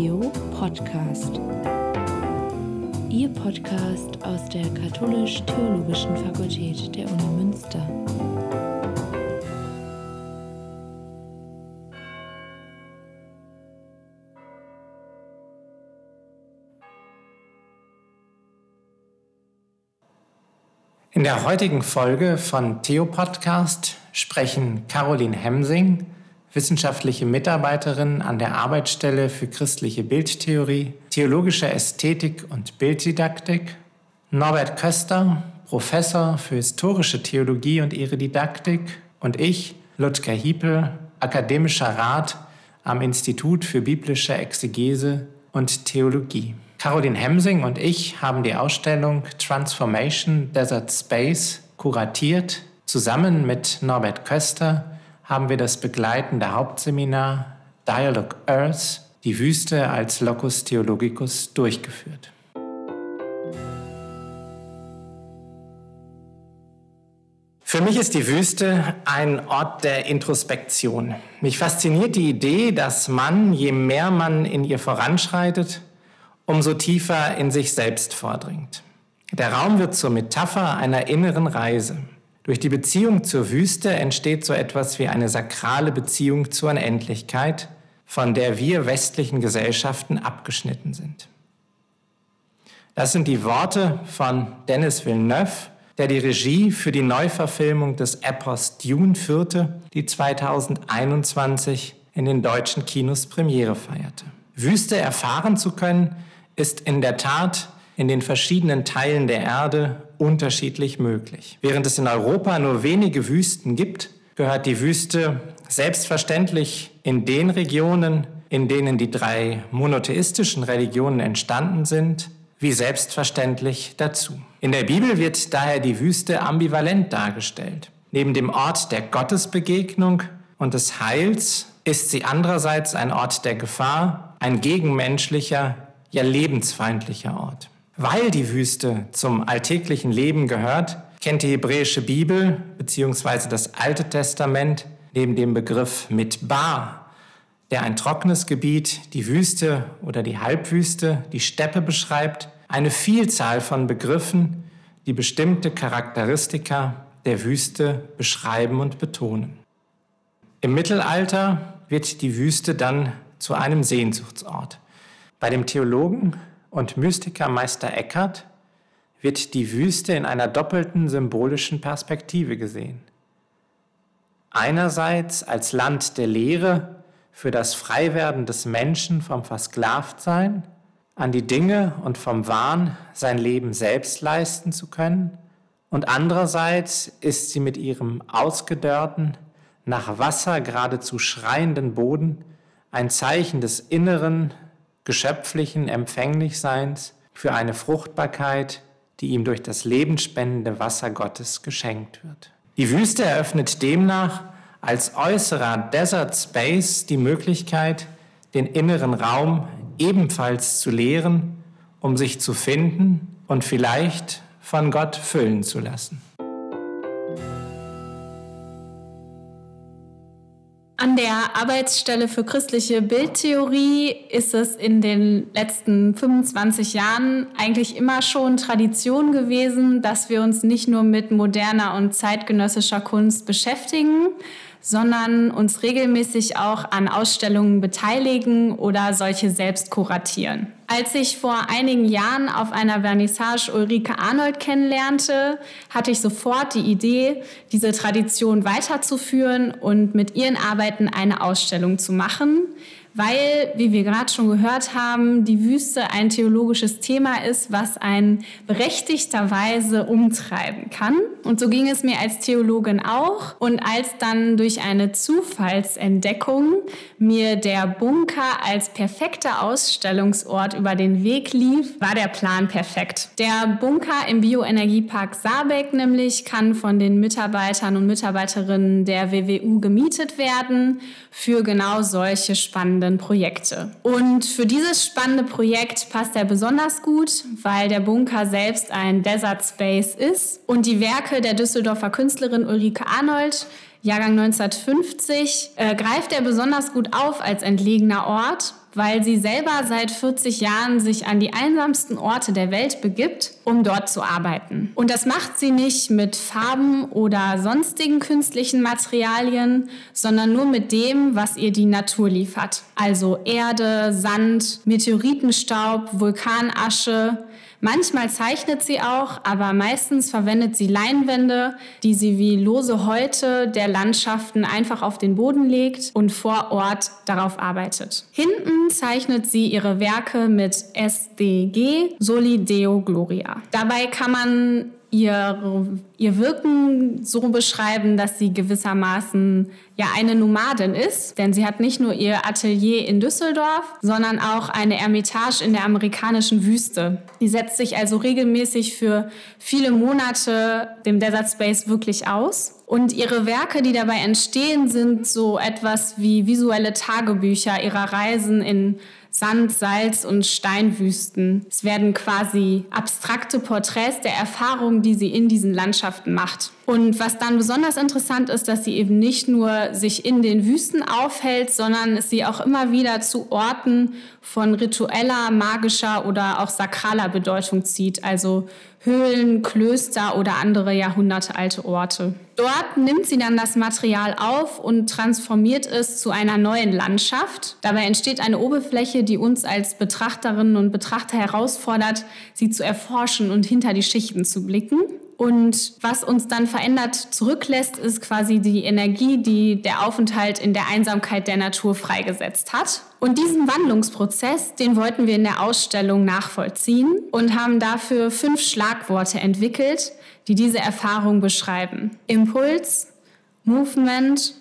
Theo Podcast. Ihr Podcast aus der Katholisch-Theologischen Fakultät der Uni Münster. In der heutigen Folge von Theo Podcast sprechen Caroline Hemsing, wissenschaftliche Mitarbeiterin an der Arbeitsstelle für christliche Bildtheorie, theologische Ästhetik und Bilddidaktik, Norbert Köster, Professor für historische Theologie und ihre Didaktik und ich, Ludger Hiepel, akademischer Rat am Institut für biblische Exegese und Theologie. Caroline Hemsing und ich haben die Ausstellung Transformation Desert Space kuratiert. Zusammen mit Norbert Köster haben wir das begleitende Hauptseminar Dialogue Earth, die Wüste als Locus Theologicus, durchgeführt. Für mich ist die Wüste ein Ort der Introspektion. Mich fasziniert die Idee, dass man, je mehr man in ihr voranschreitet, umso tiefer in sich selbst vordringt. Der Raum wird zur Metapher einer inneren Reise. Durch die Beziehung zur Wüste entsteht so etwas wie eine sakrale Beziehung zur Unendlichkeit, von der wir westlichen Gesellschaften abgeschnitten sind. Das sind die Worte von Dennis Villeneuve, der die Regie für die Neuverfilmung des Epos Dune führte, die 2021 in den deutschen Kinos Premiere feierte. Wüste erfahren zu können, ist in der Tat in den verschiedenen Teilen der Erde unterschiedlich möglich. Während es in Europa nur wenige Wüsten gibt, gehört die Wüste selbstverständlich in den Regionen, in denen die drei monotheistischen Religionen entstanden sind, wie selbstverständlich dazu. In der Bibel wird daher die Wüste ambivalent dargestellt. Neben dem Ort der Gottesbegegnung und des Heils ist sie andererseits ein Ort der Gefahr, ein gegenmenschlicher, ja lebensfeindlicher Ort. Weil die Wüste zum alltäglichen Leben gehört, kennt die hebräische Bibel bzw. das Alte Testament neben dem Begriff Mitbar, der ein trockenes Gebiet, die Wüste oder die Halbwüste, die Steppe beschreibt, eine Vielzahl von Begriffen, die bestimmte Charakteristika der Wüste beschreiben und betonen. Im Mittelalter wird die Wüste dann zu einem Sehnsuchtsort. Bei dem Theologen und Mystiker Meister Eckhart wird die Wüste in einer doppelten symbolischen Perspektive gesehen. Einerseits als Land der Lehre für das Freiwerden des Menschen vom Versklavtsein, an die Dinge und vom Wahn sein Leben selbst leisten zu können, und andererseits ist sie mit ihrem ausgedörrten, nach Wasser geradezu schreienden Boden ein Zeichen des inneren, geschöpflichen Empfänglichseins für eine Fruchtbarkeit, die ihm durch das lebensspendende Wasser Gottes geschenkt wird. Die Wüste eröffnet demnach als äußerer Desert Space die Möglichkeit, den inneren Raum ebenfalls zu leeren, um sich zu finden und vielleicht von Gott füllen zu lassen. An der Arbeitsstelle für christliche Bildtheorie ist es in den letzten 25 Jahren eigentlich immer schon Tradition gewesen, dass wir uns nicht nur mit moderner und zeitgenössischer Kunst beschäftigen, sondern uns regelmäßig auch an Ausstellungen beteiligen oder solche selbst kuratieren. Als ich vor einigen Jahren auf einer Vernissage Ulrike Arnold kennenlernte, hatte ich sofort die Idee, diese Tradition weiterzuführen und mit ihren Arbeiten eine Ausstellung zu machen, weil, wie wir gerade schon gehört haben, die Wüste ein theologisches Thema ist, was einen berechtigterweise umtreiben kann. Und so ging es mir als Theologin auch. Und als dann durch eine Zufallsentdeckung mir der Bunker als perfekter Ausstellungsort über den Weg lief, war der Plan perfekt. Der Bunker im Bioenergiepark Saarbeck nämlich kann von den Mitarbeitern und Mitarbeiterinnen der WWU gemietet werden für genau solche spannenden spannenden Projekte. Und für dieses spannende Projekt passt er besonders gut, weil der Bunker selbst ein Desert Space ist und die Werke der Düsseldorfer Künstlerin Ulrike Arnold Jahrgang 1950, äh, greift er besonders gut auf als entlegener Ort, weil sie selber seit 40 Jahren sich an die einsamsten Orte der Welt begibt, um dort zu arbeiten. Und das macht sie nicht mit Farben oder sonstigen künstlichen Materialien, sondern nur mit dem, was ihr die Natur liefert. Also Erde, Sand, Meteoritenstaub, Vulkanasche, Manchmal zeichnet sie auch, aber meistens verwendet sie Leinwände, die sie wie lose Häute der Landschaften einfach auf den Boden legt und vor Ort darauf arbeitet. Hinten zeichnet sie ihre Werke mit SDG, Soli Deo Gloria. Dabei kann man ihr, ihr Wirken so beschreiben, dass sie gewissermaßen ja eine Nomadin ist, denn sie hat nicht nur ihr Atelier in Düsseldorf, sondern auch eine Ermitage in der amerikanischen Wüste. Sie setzt sich also regelmäßig für viele Monate dem Desert Space wirklich aus. Und ihre Werke, die dabei entstehen, sind so etwas wie visuelle Tagebücher ihrer Reisen in Sand, Salz und Steinwüsten. Es werden quasi abstrakte Porträts der Erfahrungen, die sie in diesen Landschaften macht. Und was dann besonders interessant ist, dass sie eben nicht nur sich in den Wüsten aufhält, sondern sie auch immer wieder zu Orten von ritueller, magischer oder auch sakraler Bedeutung zieht, also Höhlen, Klöster oder andere jahrhundertealte Orte. Dort nimmt sie dann das Material auf und transformiert es zu einer neuen Landschaft. Dabei entsteht eine Oberfläche, die uns als Betrachterinnen und Betrachter herausfordert, sie zu erforschen und hinter die Schichten zu blicken. Und was uns dann verändert zurücklässt, ist quasi die Energie, die der Aufenthalt in der Einsamkeit der Natur freigesetzt hat. Und diesen Wandlungsprozess, den wollten wir in der Ausstellung nachvollziehen und haben dafür fünf Schlagworte entwickelt, die diese Erfahrung beschreiben. Impuls, Movement,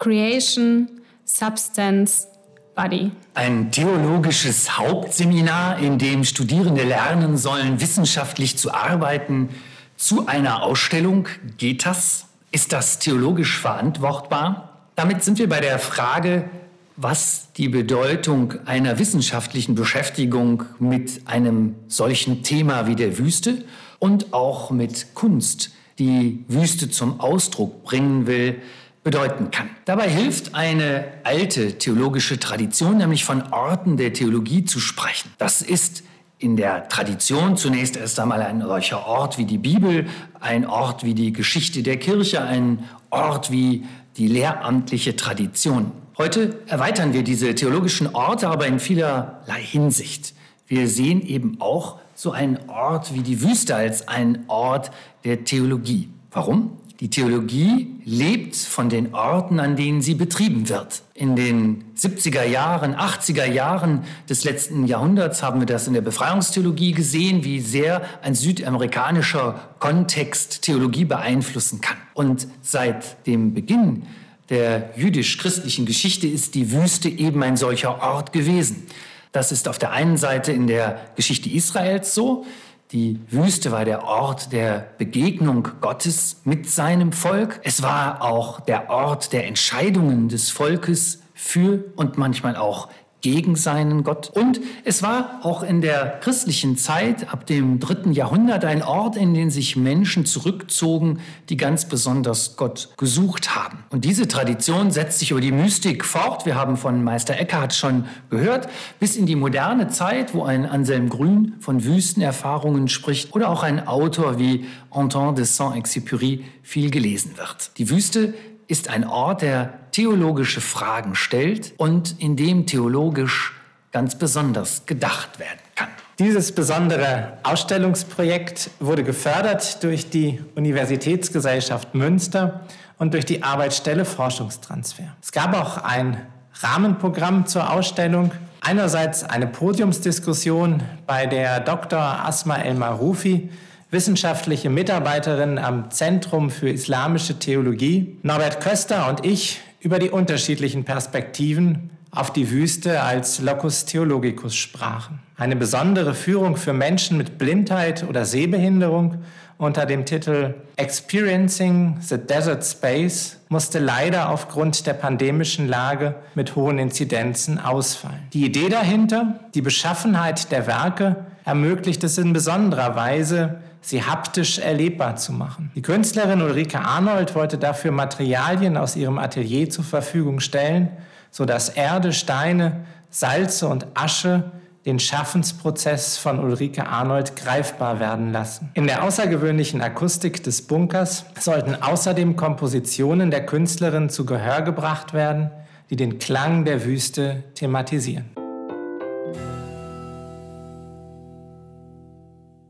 Creation, Substance, Body. Ein theologisches Hauptseminar, in dem Studierende lernen sollen, wissenschaftlich zu arbeiten, zu einer Ausstellung. Geht das? Ist das theologisch verantwortbar? Damit sind wir bei der Frage, was die Bedeutung einer wissenschaftlichen Beschäftigung mit einem solchen Thema wie der Wüste und auch mit Kunst, die Wüste zum Ausdruck bringen will, bedeuten kann. Dabei hilft eine alte theologische Tradition, nämlich von Orten der Theologie zu sprechen. Das ist in der Tradition zunächst erst einmal ein solcher Ort wie die Bibel, ein Ort wie die Geschichte der Kirche, ein Ort wie die lehramtliche Tradition. Heute erweitern wir diese theologischen Orte aber in vielerlei Hinsicht. Wir sehen eben auch so einen Ort wie die Wüste als einen Ort der Theologie. Warum? Die Theologie lebt von den Orten, an denen sie betrieben wird. In den 70er Jahren, 80er Jahren des letzten Jahrhunderts haben wir das in der Befreiungstheologie gesehen, wie sehr ein südamerikanischer Kontext Theologie beeinflussen kann. Und seit dem Beginn der jüdisch-christlichen Geschichte ist die Wüste eben ein solcher Ort gewesen. Das ist auf der einen Seite in der Geschichte Israels so, die Wüste war der Ort der Begegnung Gottes mit seinem Volk. Es war auch der Ort der Entscheidungen des Volkes für und manchmal auch gegen seinen Gott. Und es war auch in der christlichen Zeit ab dem dritten Jahrhundert ein Ort, in den sich Menschen zurückzogen, die ganz besonders Gott gesucht haben. Und diese Tradition setzt sich über die Mystik fort. Wir haben von Meister Eckhart schon gehört, bis in die moderne Zeit, wo ein Anselm Grün von Wüstenerfahrungen spricht oder auch ein Autor wie Anton de Saint-Exupéry viel gelesen wird. Die Wüste ist ein Ort, der theologische Fragen stellt und in dem theologisch ganz besonders gedacht werden kann. Dieses besondere Ausstellungsprojekt wurde gefördert durch die Universitätsgesellschaft Münster und durch die Arbeitsstelle Forschungstransfer. Es gab auch ein Rahmenprogramm zur Ausstellung. Einerseits eine Podiumsdiskussion, bei der Dr. Asma El-Maroufi wissenschaftliche Mitarbeiterin am Zentrum für Islamische Theologie, Norbert Köster und ich über die unterschiedlichen Perspektiven auf die Wüste als Locus Theologicus sprachen. Eine besondere Führung für Menschen mit Blindheit oder Sehbehinderung unter dem Titel Experiencing the Desert Space musste leider aufgrund der pandemischen Lage mit hohen Inzidenzen ausfallen. Die Idee dahinter, die Beschaffenheit der Werke, ermöglicht es in besonderer Weise, sie haptisch erlebbar zu machen. Die Künstlerin Ulrike Arnold wollte dafür Materialien aus ihrem Atelier zur Verfügung stellen, sodass Erde, Steine, Salze und Asche den Schaffensprozess von Ulrike Arnold greifbar werden lassen. In der außergewöhnlichen Akustik des Bunkers sollten außerdem Kompositionen der Künstlerin zu Gehör gebracht werden, die den Klang der Wüste thematisieren.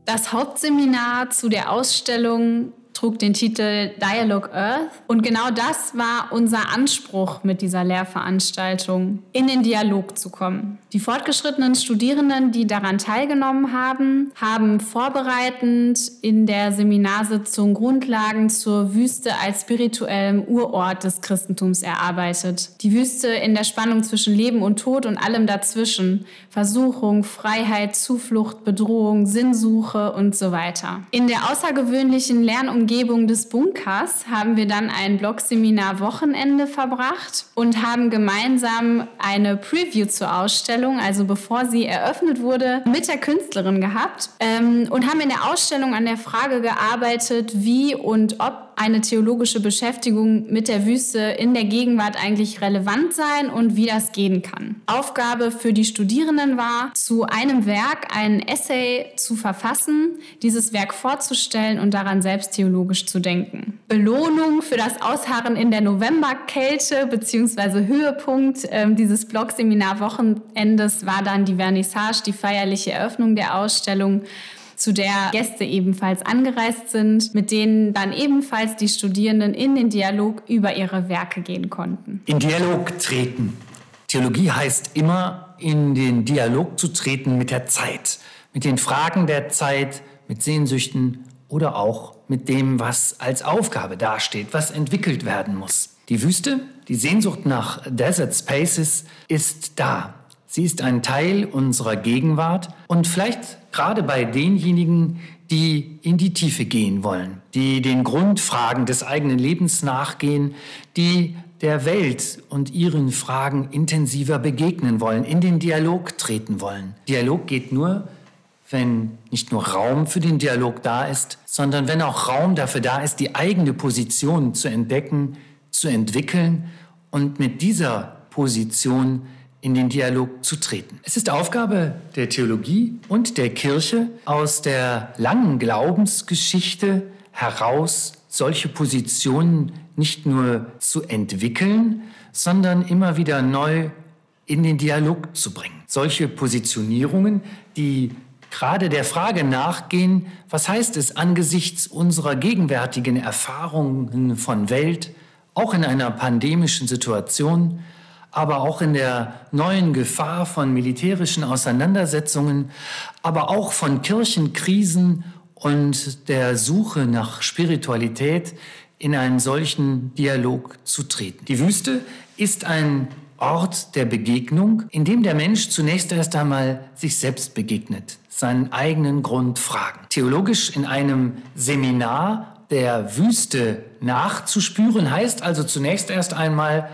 Das Hauptseminar zu der Ausstellung trug den Titel Dialogue Earth. Und genau das war unser Anspruch mit dieser Lehrveranstaltung, in den Dialog zu kommen. Die fortgeschrittenen Studierenden, die daran teilgenommen haben, haben vorbereitend in der Seminarsitzung Grundlagen zur Wüste als spirituellem Urort des Christentums erarbeitet. Die Wüste in der Spannung zwischen Leben und Tod und allem dazwischen. Versuchung, Freiheit, Zuflucht, Bedrohung, Sinnsuche und so weiter. In der außergewöhnlichen Lernumgebung Umgebung des Bunkers haben wir dann ein Blog-Seminar Wochenende verbracht und haben gemeinsam eine Preview zur Ausstellung, also bevor sie eröffnet wurde, mit der Künstlerin gehabt ähm, und haben in der Ausstellung an der Frage gearbeitet, wie und ob eine theologische Beschäftigung mit der Wüste in der Gegenwart eigentlich relevant sein und wie das gehen kann. Aufgabe für die Studierenden war, zu einem Werk ein Essay zu verfassen, dieses Werk vorzustellen und daran selbst theologisch zu denken. Belohnung für das Ausharren in der Novemberkälte bzw. Höhepunkt äh, dieses Blog-Seminar-Wochenendes war dann die Vernissage, die feierliche Eröffnung der Ausstellung zu der Gäste ebenfalls angereist sind, mit denen dann ebenfalls die Studierenden in den Dialog über ihre Werke gehen konnten. In Dialog treten. Theologie heißt immer, in den Dialog zu treten mit der Zeit, mit den Fragen der Zeit, mit Sehnsüchten oder auch mit dem, was als Aufgabe dasteht, was entwickelt werden muss. Die Wüste, die Sehnsucht nach Desert Spaces ist da. Sie ist ein Teil unserer Gegenwart und vielleicht gerade bei denjenigen, die in die Tiefe gehen wollen, die den Grundfragen des eigenen Lebens nachgehen, die der Welt und ihren Fragen intensiver begegnen wollen, in den Dialog treten wollen. Dialog geht nur, wenn nicht nur Raum für den Dialog da ist, sondern wenn auch Raum dafür da ist, die eigene Position zu entdecken, zu entwickeln und mit dieser Position in den Dialog zu treten. Es ist Aufgabe der Theologie und der Kirche, aus der langen Glaubensgeschichte heraus solche Positionen nicht nur zu entwickeln, sondern immer wieder neu in den Dialog zu bringen. Solche Positionierungen, die gerade der Frage nachgehen, was heißt es angesichts unserer gegenwärtigen Erfahrungen von Welt, auch in einer pandemischen Situation, aber auch in der neuen Gefahr von militärischen Auseinandersetzungen, aber auch von Kirchenkrisen und der Suche nach Spiritualität in einen solchen Dialog zu treten. Die Wüste ist ein Ort der Begegnung, in dem der Mensch zunächst erst einmal sich selbst begegnet, seinen eigenen Grundfragen. Theologisch in einem Seminar der Wüste nachzuspüren heißt also zunächst erst einmal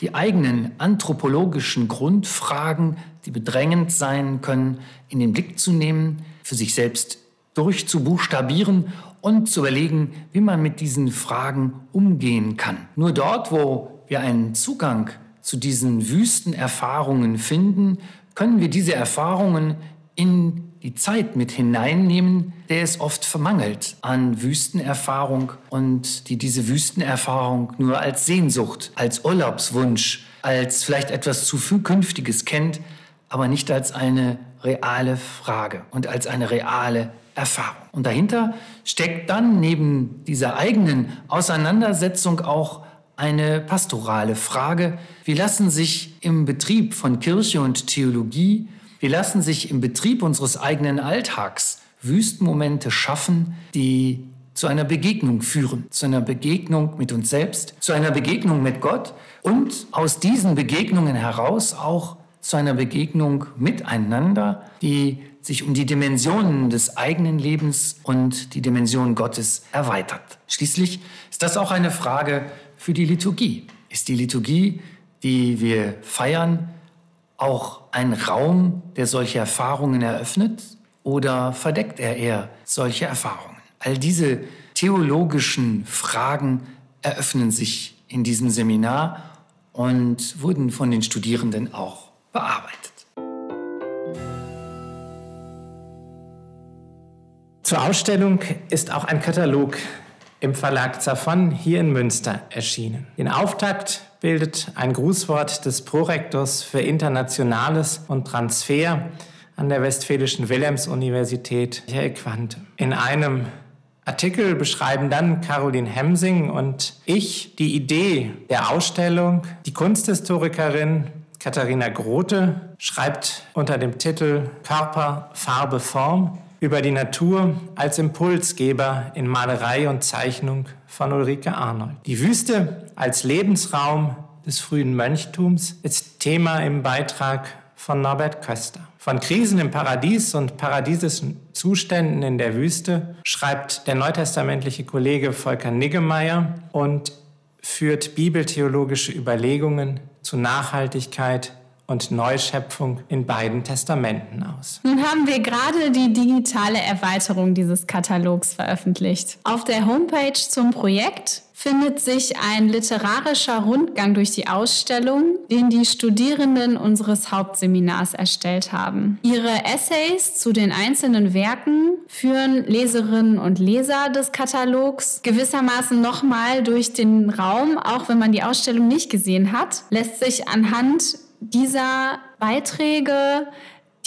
die eigenen anthropologischen Grundfragen, die bedrängend sein können, in den Blick zu nehmen, für sich selbst durchzubuchstabieren und zu überlegen, wie man mit diesen Fragen umgehen kann. Nur dort, wo wir einen Zugang zu diesen Wüstenerfahrungen finden, können wir diese Erfahrungen in die Zeit mit hineinnehmen, der es oft vermangelt an Wüstenerfahrung und die diese Wüstenerfahrung nur als Sehnsucht, als Urlaubswunsch, als vielleicht etwas zukünftiges kennt, aber nicht als eine reale Frage und als eine reale Erfahrung. Und dahinter steckt dann neben dieser eigenen Auseinandersetzung auch eine pastorale Frage. Wie lassen sich im Betrieb von Kirche und Theologie wir lassen sich im Betrieb unseres eigenen Alltags Wüstenmomente schaffen, die zu einer Begegnung führen, zu einer Begegnung mit uns selbst, zu einer Begegnung mit Gott und aus diesen Begegnungen heraus auch zu einer Begegnung miteinander, die sich um die Dimensionen des eigenen Lebens und die Dimension Gottes erweitert. Schließlich ist das auch eine Frage für die Liturgie. Ist die Liturgie, die wir feiern, auch ein Raum, der solche Erfahrungen eröffnet? Oder verdeckt er eher solche Erfahrungen? All diese theologischen Fragen eröffnen sich in diesem Seminar und wurden von den Studierenden auch bearbeitet. Zur Ausstellung ist auch ein Katalog im Verlag Zafon hier in Münster erschienen. Den Auftakt bildet ein Grußwort des Prorektors für Internationales und Transfer an der Westfälischen Wilhelms-Universität, Michael Quante. In einem Artikel beschreiben dann Caroline Hemsing und ich die Idee der Ausstellung. Die Kunsthistorikerin Katharina Grote schreibt unter dem Titel Körper, Farbe, Form über die Natur als Impulsgeber in Malerei und Zeichnung von Ulrike Arnold. Die Wüste als Lebensraum des frühen Mönchtums ist Thema im Beitrag von Norbert Köster. Von Krisen im Paradies und paradiesischen Zuständen in der Wüste schreibt der neutestamentliche Kollege Volker Niggemeier und führt bibeltheologische Überlegungen zu Nachhaltigkeit und Neuschöpfung in beiden Testamenten aus. Nun haben wir gerade die digitale Erweiterung dieses Katalogs veröffentlicht. Auf der Homepage zum Projekt findet sich ein literarischer Rundgang durch die Ausstellung, den die Studierenden unseres Hauptseminars erstellt haben. Ihre Essays zu den einzelnen Werken führen Leserinnen und Leser des Katalogs gewissermaßen nochmal durch den Raum, auch wenn man die Ausstellung nicht gesehen hat, lässt sich anhand dieser Beiträge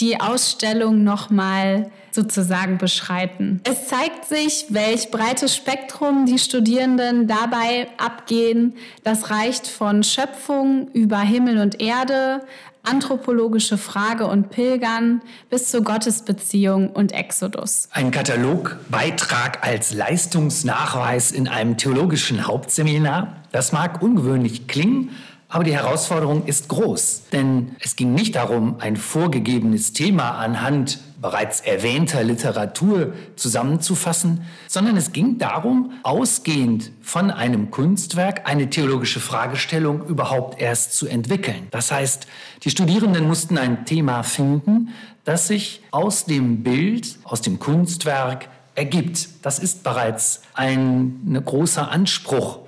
die Ausstellung nochmal sozusagen beschreiten. Es zeigt sich, welch breites Spektrum die Studierenden dabei abgehen. Das reicht von Schöpfung über Himmel und Erde, anthropologische Frage und Pilgern bis zur Gottesbeziehung und Exodus. Ein Katalogbeitrag als Leistungsnachweis in einem theologischen Hauptseminar, das mag ungewöhnlich klingen, aber die Herausforderung ist groß, denn es ging nicht darum, ein vorgegebenes Thema anhand bereits erwähnter Literatur zusammenzufassen, sondern es ging darum, ausgehend von einem Kunstwerk eine theologische Fragestellung überhaupt erst zu entwickeln. Das heißt, die Studierenden mussten ein Thema finden, das sich aus dem Bild, aus dem Kunstwerk ergibt. Das ist bereits ein, ein großer Anspruch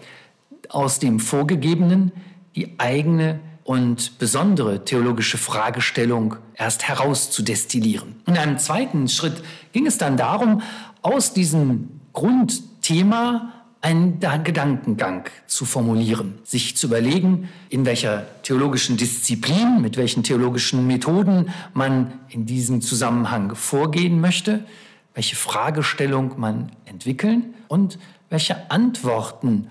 aus dem Vorgegebenen die eigene und besondere theologische Fragestellung erst herauszudestillieren. In einem zweiten Schritt ging es dann darum, aus diesem Grundthema einen Gedankengang zu formulieren, sich zu überlegen, in welcher theologischen Disziplin, mit welchen theologischen Methoden man in diesem Zusammenhang vorgehen möchte, welche Fragestellung man entwickeln und welche Antworten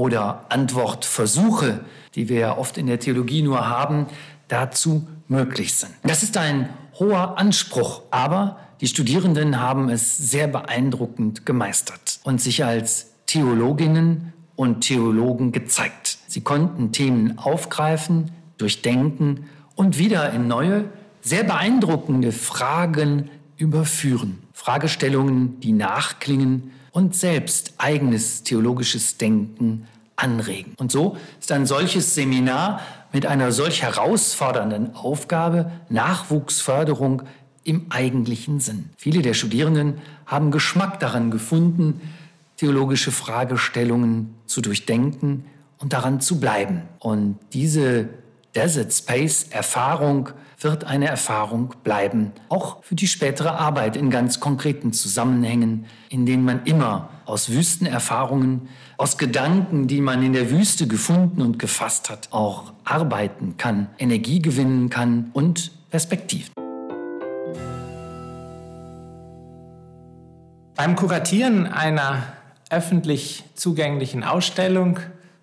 oder Antwortversuche, die wir ja oft in der Theologie nur haben, dazu möglich sind. Das ist ein hoher Anspruch, aber die Studierenden haben es sehr beeindruckend gemeistert und sich als Theologinnen und Theologen gezeigt. Sie konnten Themen aufgreifen, durchdenken und wieder in neue, sehr beeindruckende Fragen überführen. Fragestellungen, die nachklingen und selbst eigenes theologisches Denken anregen. Und so ist ein solches Seminar mit einer solch herausfordernden Aufgabe Nachwuchsförderung im eigentlichen Sinn. Viele der Studierenden haben Geschmack daran gefunden, theologische Fragestellungen zu durchdenken und daran zu bleiben. Und diese Desert Space Erfahrung wird eine Erfahrung bleiben, auch für die spätere Arbeit in ganz konkreten Zusammenhängen, in denen man immer aus Wüstenerfahrungen, aus Gedanken, die man in der Wüste gefunden und gefasst hat, auch arbeiten kann, Energie gewinnen kann und Perspektiven. Beim Kuratieren einer öffentlich zugänglichen Ausstellung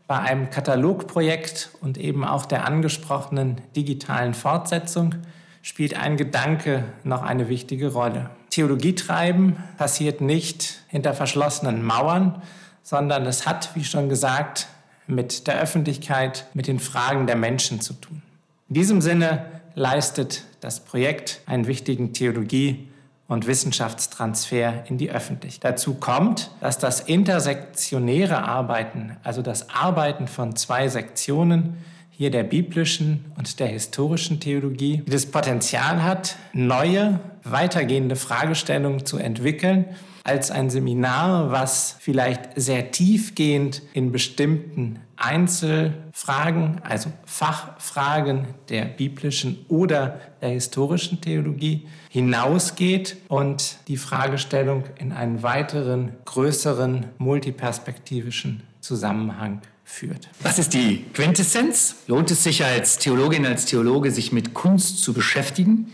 bei einem Katalogprojekt und eben auch der angesprochenen digitalen Fortsetzung spielt ein Gedanke noch eine wichtige Rolle. Theologie treiben passiert nicht hinter verschlossenen Mauern, sondern es hat, wie schon gesagt, mit der Öffentlichkeit, mit den Fragen der Menschen zu tun. In diesem Sinne leistet das Projekt einen wichtigen Theologie- und Wissenschaftstransfer in die Öffentlichkeit. Dazu kommt, dass das intersektionäre Arbeiten, also das Arbeiten von zwei Sektionen, hier der biblischen und der historischen Theologie, das Potenzial hat, neue, weitergehende Fragestellungen zu entwickeln, als ein Seminar, was vielleicht sehr tiefgehend in bestimmten Einzelfragen, also Fachfragen der biblischen oder der historischen Theologie hinausgeht und die Fragestellung in einen weiteren, größeren, multiperspektivischen Zusammenhang führt. Was ist die Quintessenz? Lohnt es sich als Theologin, als Theologe, sich mit Kunst zu beschäftigen?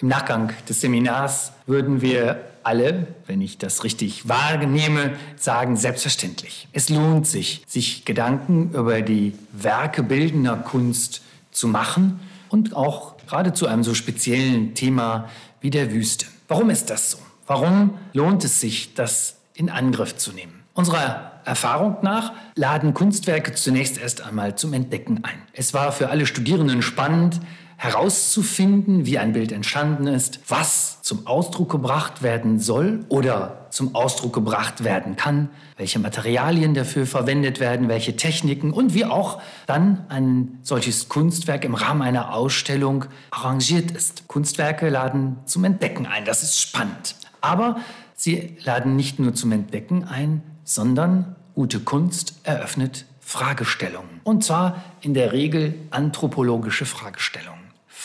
Im Nachgang des Seminars würden wir alle, wenn ich das richtig wahrnehme, sagen selbstverständlich. Es lohnt sich, sich Gedanken über die Werke bildender Kunst zu machen und auch gerade zu einem so speziellen Thema wie der Wüste. Warum ist das so? Warum lohnt es sich, das in Angriff zu nehmen? Unserer Erfahrung nach laden Kunstwerke zunächst erst einmal zum Entdecken ein. Es war für alle Studierenden spannend, herauszufinden, wie ein Bild entstanden ist, was zum Ausdruck gebracht werden soll oder zum Ausdruck gebracht werden kann, welche Materialien dafür verwendet werden, welche Techniken und wie auch dann ein solches Kunstwerk im Rahmen einer Ausstellung arrangiert ist. Kunstwerke laden zum Entdecken ein, das ist spannend. Aber sie laden nicht nur zum Entdecken ein, sondern gute Kunst eröffnet Fragestellungen. Und zwar in der Regel anthropologische Fragestellungen.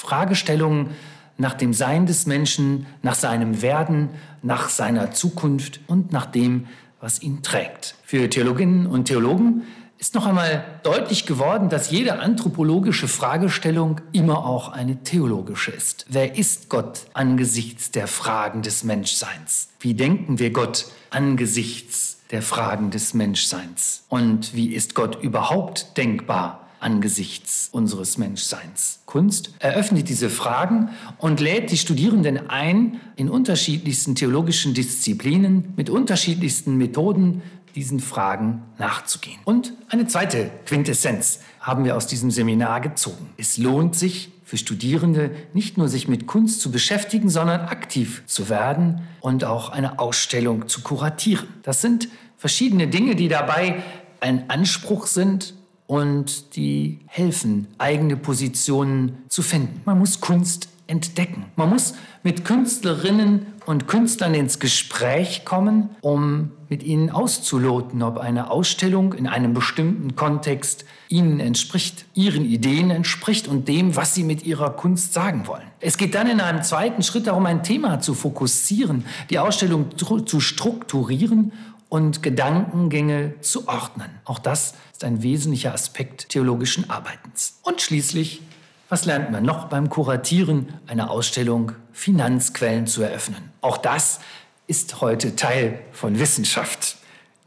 Fragestellungen nach dem Sein des Menschen, nach seinem Werden, nach seiner Zukunft und nach dem, was ihn trägt. Für Theologinnen und Theologen ist noch einmal deutlich geworden, dass jede anthropologische Fragestellung immer auch eine theologische ist. Wer ist Gott angesichts der Fragen des Menschseins? Wie denken wir Gott angesichts der Fragen des Menschseins? Und wie ist Gott überhaupt denkbar angesichts unseres Menschseins? Kunst eröffnet diese Fragen und lädt die Studierenden ein, in unterschiedlichsten theologischen Disziplinen mit unterschiedlichsten Methoden diesen Fragen nachzugehen. Und eine zweite Quintessenz haben wir aus diesem Seminar gezogen. Es lohnt sich für Studierende nicht nur sich mit Kunst zu beschäftigen, sondern aktiv zu werden und auch eine Ausstellung zu kuratieren. Das sind verschiedene Dinge, die dabei ein Anspruch sind und die helfen, eigene Positionen zu finden. Man muss Kunst entdecken. Man muss mit Künstlerinnen und Künstlern ins Gespräch kommen, um mit ihnen auszuloten, ob eine Ausstellung in einem bestimmten Kontext ihnen entspricht, ihren Ideen entspricht und dem, was sie mit ihrer Kunst sagen wollen. Es geht dann in einem zweiten Schritt darum, ein Thema zu fokussieren, die Ausstellung zu strukturieren und Gedankengänge zu ordnen. Auch das ist ein wesentlicher Aspekt theologischen Arbeitens. Und schließlich was lernt man noch beim Kuratieren einer Ausstellung? Finanzquellen zu eröffnen. Auch das ist heute Teil von Wissenschaft.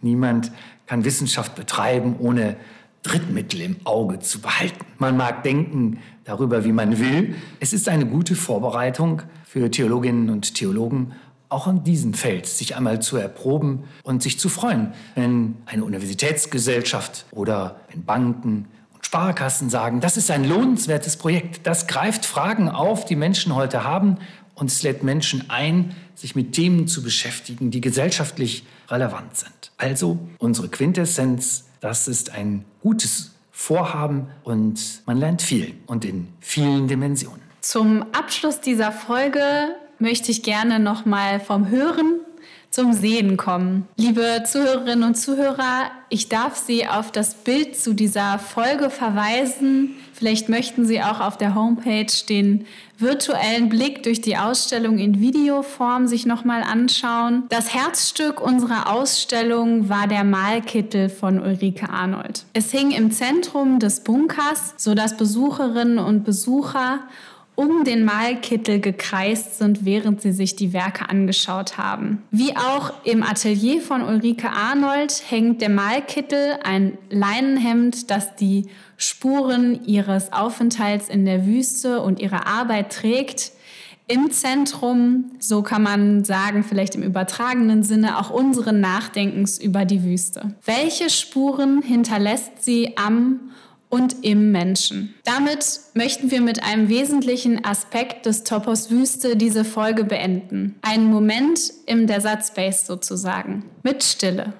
Niemand kann Wissenschaft betreiben, ohne Drittmittel im Auge zu behalten. Man mag denken darüber, wie man will. Es ist eine gute Vorbereitung für Theologinnen und Theologen, auch an diesem Feld sich einmal zu erproben und sich zu freuen, wenn eine Universitätsgesellschaft oder wenn Banken Sparkassen sagen, das ist ein lohnenswertes Projekt. Das greift Fragen auf, die Menschen heute haben und es lädt Menschen ein, sich mit Themen zu beschäftigen, die gesellschaftlich relevant sind. Also unsere Quintessenz, das ist ein gutes Vorhaben und man lernt viel und in vielen Dimensionen. Zum Abschluss dieser Folge möchte ich gerne noch mal vom Hören zum Sehen kommen. Liebe Zuhörerinnen und Zuhörer, ich darf Sie auf das Bild zu dieser Folge verweisen. Vielleicht möchten Sie auch auf der Homepage den virtuellen Blick durch die Ausstellung in Videoform sich nochmal anschauen. Das Herzstück unserer Ausstellung war der Malkittel von Ulrike Arnold. Es hing im Zentrum des Bunkers, sodass Besucherinnen und Besucher um den Malkittel gekreist sind, während sie sich die Werke angeschaut haben. Wie auch im Atelier von Ulrike Arnold hängt der Malkittel, ein Leinenhemd, das die Spuren ihres Aufenthalts in der Wüste und ihrer Arbeit trägt, im Zentrum, so kann man sagen, vielleicht im übertragenen Sinne, auch unseren Nachdenkens über die Wüste. Welche Spuren hinterlässt sie am und im Menschen. Damit möchten wir mit einem wesentlichen Aspekt des Topos Wüste diese Folge beenden. Einen Moment im Desert Space sozusagen. Mit Stille.